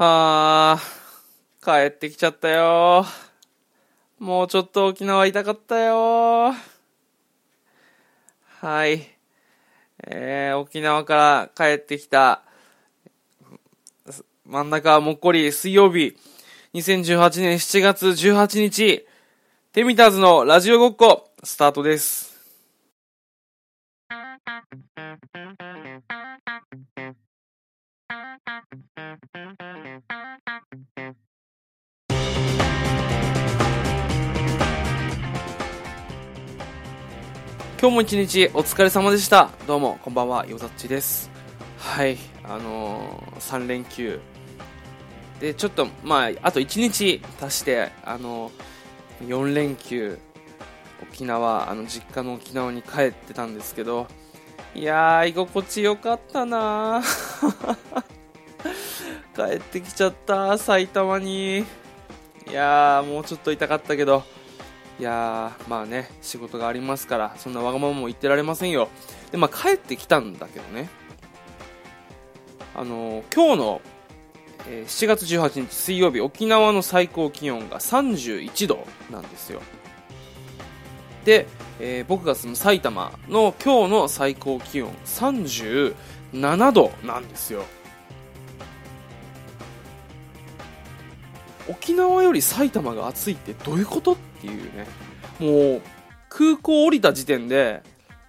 はあ、帰ってきちゃったよ。もうちょっと沖縄痛かったよ。はい。えー、沖縄から帰ってきた、真ん中はもっこり水曜日、2018年7月18日、テミターズのラジオごっこ、スタートです。今日も一日お疲れ様でした。どうも、こんばんは、よざっちです。はい、あのー、3連休。で、ちょっと、まあ、あと1日足して、あのー、4連休、沖縄、あの、実家の沖縄に帰ってたんですけど、いやー、居心地よかったな 帰ってきちゃった、埼玉に。いやー、もうちょっと痛かったけど、いやー、まあね、仕事がありますから、そんなわがままも言ってられませんよ。で、まあ帰ってきたんだけどね。あのー、今日の、えー、7月18日水曜日、沖縄の最高気温が31度なんですよ。で、えー、僕が住む埼玉の今日の最高気温37度なんですよ。沖縄より埼玉が暑いってどういうこと？っていうね。もう空港降りた時点で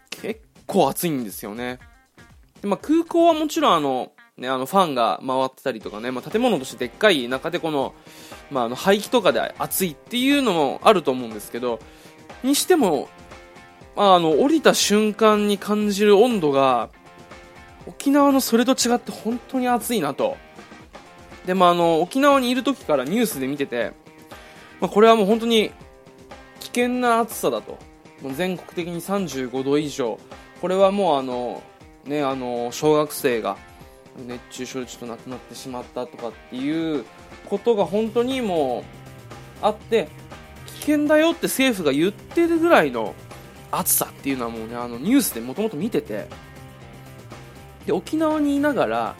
結構暑いんですよね。で、まあ、空港はもちろんあの、ね、あのファンが回ってたりとかね、まあ、建物としてでっかい中でこの,、まあ、あの排気とかで暑いっていうのもあると思うんですけどにしても、まあ、あの降りた瞬間に感じる温度が沖縄のそれと違って本当に暑いなと。で、まあ、あの、沖縄にいる時からニュースで見てて、まあ、これはもう本当に険な暑さだと。もう全国的に35度以上。これはもうあの、ね、あの、小学生が熱中症でちょっと亡くなってしまったとかっていうことが本当にもうあって、危険だよって政府が言ってるぐらいの暑さっていうのはもうね、あのニュースでもともと見てて、で、沖縄にいながら、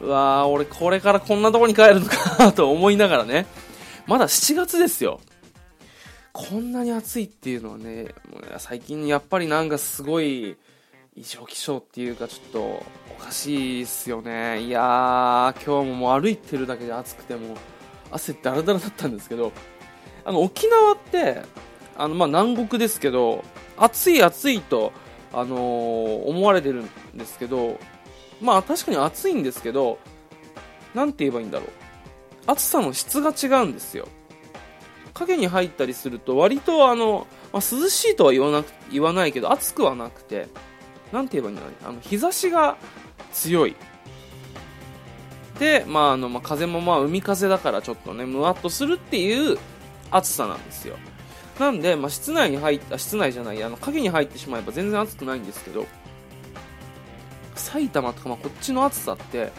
うわー、俺これからこんなとこに帰るのかと思いながらね、まだ7月ですよ。こんなに暑いっていうのはね、もう最近やっぱりなんかすごい異常気象っていうかちょっとおかしいっすよね。いやー、今日ももう歩いてるだけで暑くても汗だらだらだったんですけど、あの沖縄って、あのまあ南国ですけど、暑い暑いと、あのー、思われてるんですけど、まあ確かに暑いんですけど、なんて言えばいいんだろう。暑さの質が違うんですよ。影に入ったりすると割とあの、まあ、涼しいとは言わなく言わないけど暑くはなくて、なんて言えばいいんだろう、あの日差しが強い。で、まああのまあ、風もまあ海風だからちょっとね、むわっとするっていう暑さなんですよ。なんで、まあ、室内に入った、室内じゃない、あの影に入ってしまえば全然暑くないんですけど、埼玉とか、まあ、こっちの暑さって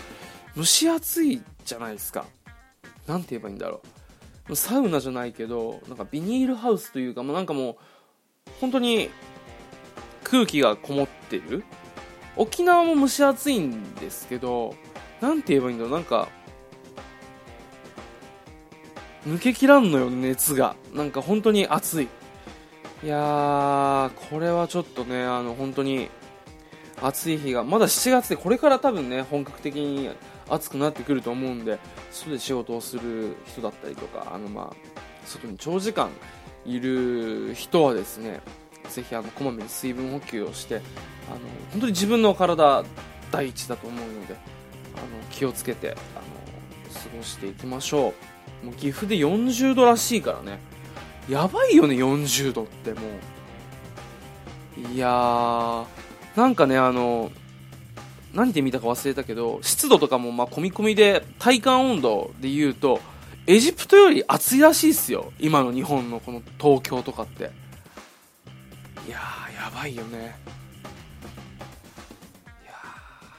蒸し暑いじゃないですか何て言えばいいんだろうサウナじゃないけどなんかビニールハウスというか、まあ、なんかもう本当に空気がこもってる。沖縄も蒸し暑いんですけど何て言えばいいんだろうなんか抜けきらんのよ熱が。なんか本当に暑い。いやーこれはちょっとねあの本当に暑い日がまだ7月でこれから多分ね本格的に暑くなってくると思うんで外で仕事をする人だったりとかあのまあ外に長時間いる人はですねぜひあのこまめに水分補給をしてあの本当に自分の体第一だと思うのであの気をつけてあの過ごしていきましょう。もう岐阜で40度らしいからね。やばいよね40度ってもう。いやーなんかね、あの、何で見たか忘れたけど、湿度とかもまあ込み込みで、体感温度で言うと、エジプトより暑いらしいっすよ。今の日本のこの東京とかって。いやー、やばいよね。いや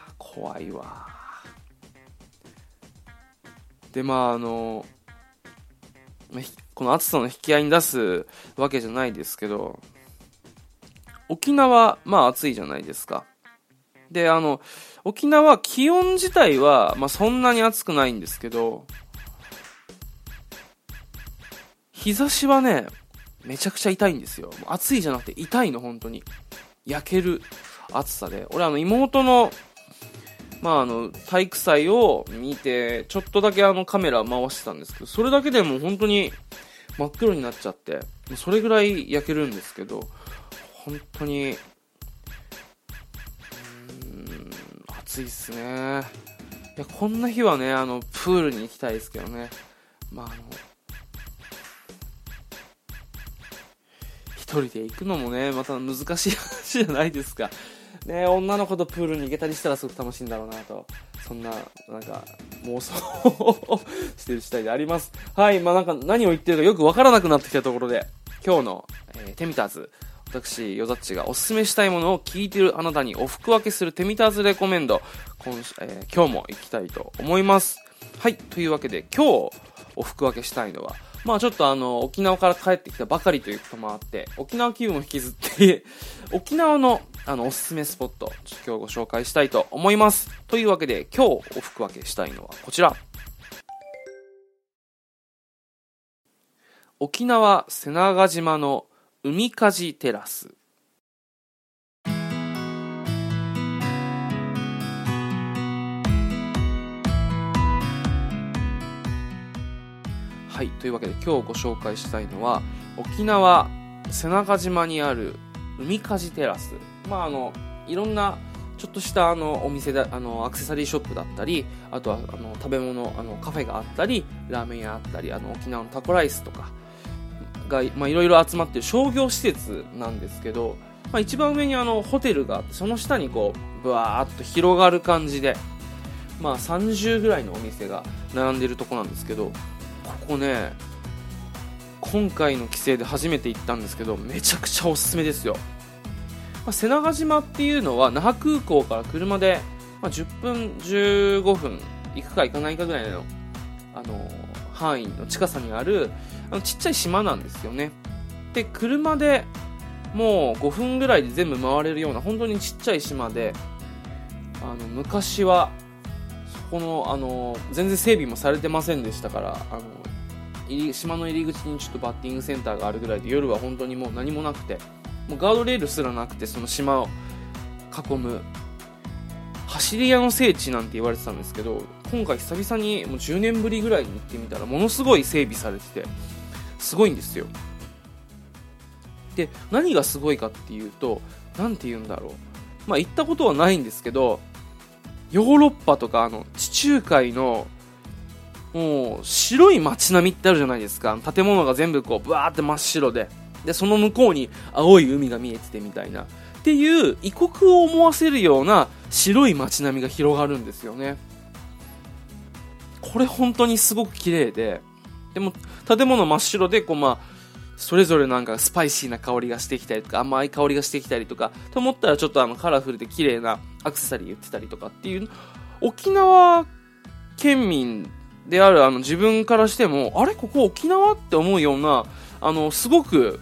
ー、怖いわ。で、まああの、この暑さの引き合いに出すわけじゃないですけど、沖縄、まあ暑いじゃないですか。で、あの、沖縄気温自体は、まあ、そんなに暑くないんですけど、日差しはね、めちゃくちゃ痛いんですよ。暑いじゃなくて痛いの、本当に。焼ける暑さで。俺、あの、妹の、まあ、あの、体育祭を見て、ちょっとだけあのカメラ回してたんですけど、それだけでも本当に真っ黒になっちゃって、それぐらい焼けるんですけど、本当に、暑いっすね。いや、こんな日はね、あの、プールに行きたいですけどね。まあ、あの、一人で行くのもね、また難しい話じゃないですか。ね、女の子とプールに行けたりしたらすごく楽しいんだろうなと。そんな、なんか、妄想をしてる次第であります。はい、まあなんか何を言ってるかよくわからなくなってきたところで、今日の、えー、テミターズ、私、ヨザッチがおすすめしたいものを聞いてるあなたにお服分けするテミターズレコメンド、今,、えー、今日も行きたいと思います。はい、というわけで今日お服分けしたいのは、まあちょっとあの、沖縄から帰ってきたばかりということもあって、沖縄気分を引きずって 沖縄のあの、おすすめスポット、今日ご紹介したいと思います。というわけで、今日お服分けしたいのはこちら。沖縄瀬長島の海かじテラス。はい、というわけで今日ご紹介したいのは沖縄瀬長島にある海かじテラス。まああの、いろんなちょっとしたあのお店だあのアクセサリーショップだったりあとはあの食べ物あのカフェがあったりラーメン屋あったりあの沖縄のタコライスとかがいろいろ集まってる商業施設なんですけど、まあ、一番上にあのホテルがあってその下にこうぶわーっと広がる感じで、まあ、30ぐらいのお店が並んでるとこなんですけどここね今回の帰省で初めて行ったんですけどめちゃくちゃおすすめですよ、まあ、瀬長島っていうのは那覇空港から車で、まあ、10分15分行くか行かないかぐらいのあの範囲の近さにあるあのちっちゃい島なんですよね。で車でもう5分ぐらいで全部回れるような本当にちっちゃい島であの昔はそこのあの全然整備もされてませんでしたからあの入り島の入り口にちょっとバッティングセンターがあるぐらいで夜は本当にもう何もなくてもうガードレールすらなくてその島を囲む走り屋の聖地なんて言われてたんですけど今回久々にもう10年ぶりぐらいに行ってみたらものすごい整備されててすごいんですよ。で何がすごいかっていうと何て言うんだろう。まあ行ったことはないんですけどヨーロッパとかあの地中海のもう白い街並みってあるじゃないですか。建物が全部こうブワーって真っ白で。でその向こうに青い海が見えててみたいな。っていう異国を思わせるような白い街並みが広がるんですよね。これ本当にすごく綺麗で。でも建物真っ白でこうまあそれぞれなんかスパイシーな香りがしてきたりとか甘い香りがしてきたりとかと思ったらちょっとあのカラフルで綺麗なアクセサリー売ってたりとかっていう沖縄県民であるあの自分からしてもあれここ沖縄って思うようなあのすごく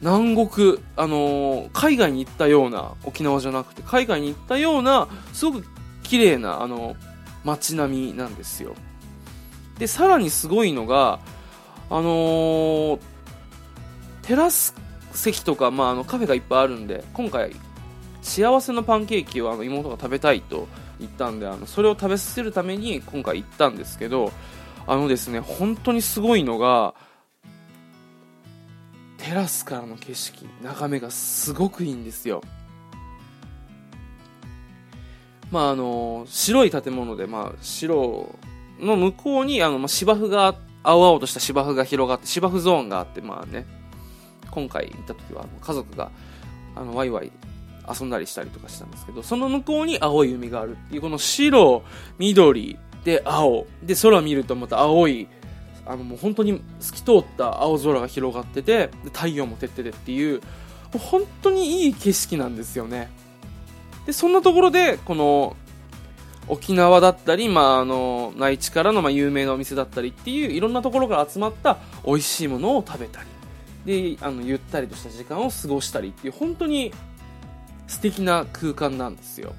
南国、あの海外に行ったような沖縄じゃなくて海外に行ったようなすごく綺麗なあの街並みなんですよ。でさらにすごいのがあのー、テラス席とか、まあ、あのカフェがいっぱいあるんで今回幸せのパンケーキをあの妹が食べたいと行ったんであのそれを食べさせるために今回行ったんですけどあのですね本当にすごいのがテラスからの景色眺めがすごくいいんですよ。まああの白い建物で、まあ、白の向こうにあの、ま、芝生が青々とした芝生が広がって芝生ゾーンがあってまあね今回行った時は家族があのワイワイ遊んだりしたりとかしたんですけど、その向こうに青い海があるっていう、この白、緑、で青、で空見るとまた青い、あのもう本当に透き通った青空が広がってて、で太陽も照っててっていう、本当にいい景色なんですよね。で、そんなところで、この、沖縄だったり、まあ、あの、内地からの、まあ、有名なお店だったりっていう、いろんなところから集まった美味しいものを食べたり、で、あの、ゆったりとした時間を過ごしたりっていう、本当に素敵な空間なんですよ。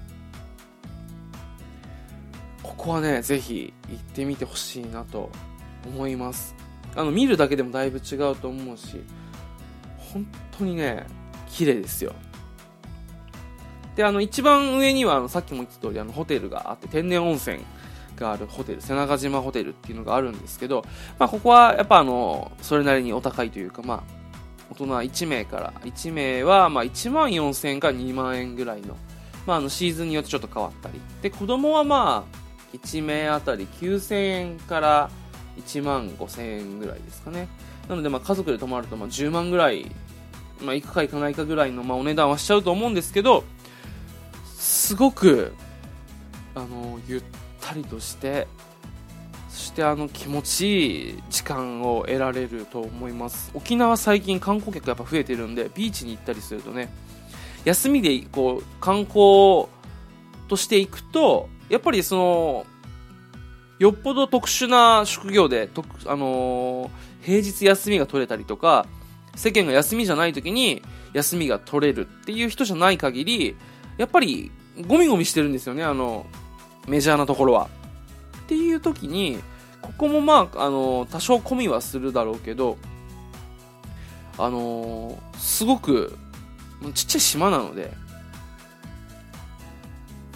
ここはねぜひ行ってみてほしいなと思います。あの見るだけでもだいぶ違うと思うし本当にね綺麗ですよ。であの一番上にはあのさっきも言った通りありホテルがあって天然温泉があるホテル瀬長島ホテルっていうのがあるんですけど、まあ、ここはやっぱあのそれなりにお高いというか、まあ、大人1名から1名はまあ1万4000円から2万円ぐらいの,、まあ、あのシーズンによってちょっと変わったり。で子供はまあ1名あたり9000円から1万5000円ぐらいですかね。なのでまあ家族で泊まるとまあ10万ぐらい、まあ、行くか行かないかぐらいのまあお値段はしちゃうと思うんですけどすごくあのゆったりとしてそしてあの気持ちいい時間を得られると思います。沖縄最近観光客やっぱ増えてるんでビーチに行ったりするとね休みでこう観光として行くとやっぱりそのよっぽど特殊な職業で、あのー、平日休みが取れたりとか、世間が休みじゃない時に休みが取れるっていう人じゃない限り、やっぱりゴミゴミしてるんですよね、あの、メジャーなところは。っていう時に、ここもまあ、あの、多少込みはするだろうけど、あの、すごく、ちっちゃい島なので、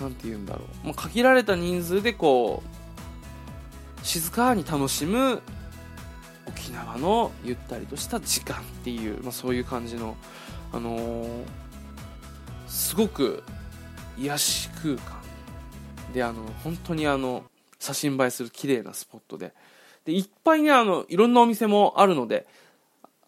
なんて言うんだろう。もう限られた人数でこう、静かに楽しむ沖縄のゆったりとした時間っていう、まあ、そういう感じの、あのー、すごく癒し空間であの本当にあの写真映えする綺麗なスポットで。でいっぱいねあのいろんなお店もあるので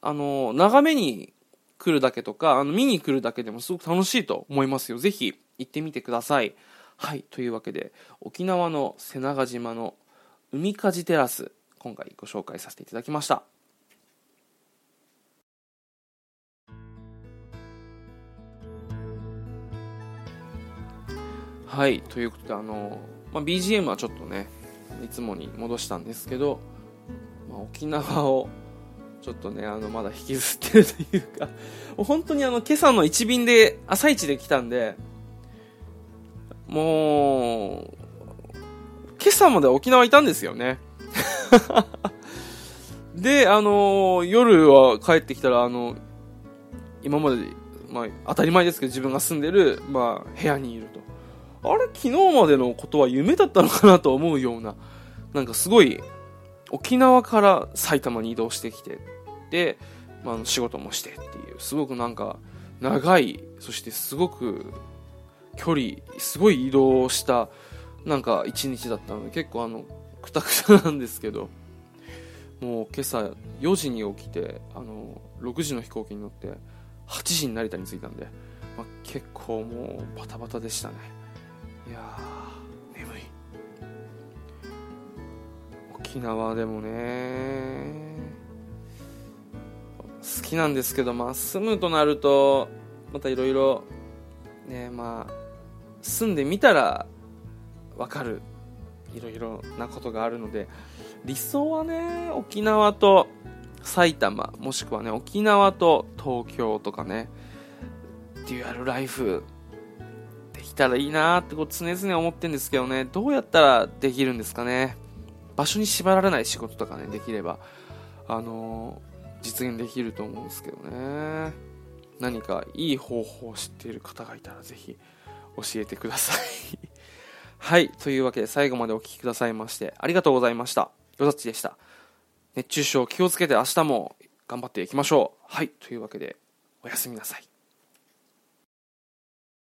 あの眺めに来るだけとかあの見に来るだけでもすごく楽しいと思いますよ。ぜひ行ってみてください。はいというわけで沖縄の瀬長島の海かじテラス今回ご紹介させていただきました。はいということであの、まあ、BGM はちょっとねいつもに戻したんですけど、まあ、沖縄をちょっとねあのまだ引きずってるというか本当にあの今朝の1便で朝一で来たんでもう今朝まで沖縄いたんですよね。で、あのー、夜は帰ってきたら、あの、今まで、まあ、当たり前ですけど、自分が住んでる、まあ、部屋にいる。あれ、昨日までのことは夢だったのかなと思うような、なんかすごい、沖縄から埼玉に移動してきて、で、まあ、仕事もしてっていう、すごくなんか、長い、そしてすごく、距離、すごい移動した、なんか一日だったので結構あのくたくたなんですけどもう今朝4時に起きてあの6時の飛行機に乗って8時に成田に着いたんで、まあ、結構もうバタバタでしたね。いや眠い。沖縄でもね好きなんですけどまあ住むとなるとまたいろいろねまあ住んでみたら分かるいろいろなことがあるので理想はね沖縄と埼玉もしくはね沖縄と東京とかねデュアルライフたらいいなってこう常々思ってんですけどねどうやったらできるんですかね場所に縛られない仕事とかねできればあのー、実現できると思うんですけどね何かいい方法を知っている方がいたらぜひ教えてください はい。というわけで最後までお聴きくださいましてありがとうございました。よざっちでした。熱中症気をつけて明日も頑張っていきましょう。はい。というわけでおやすみなさい。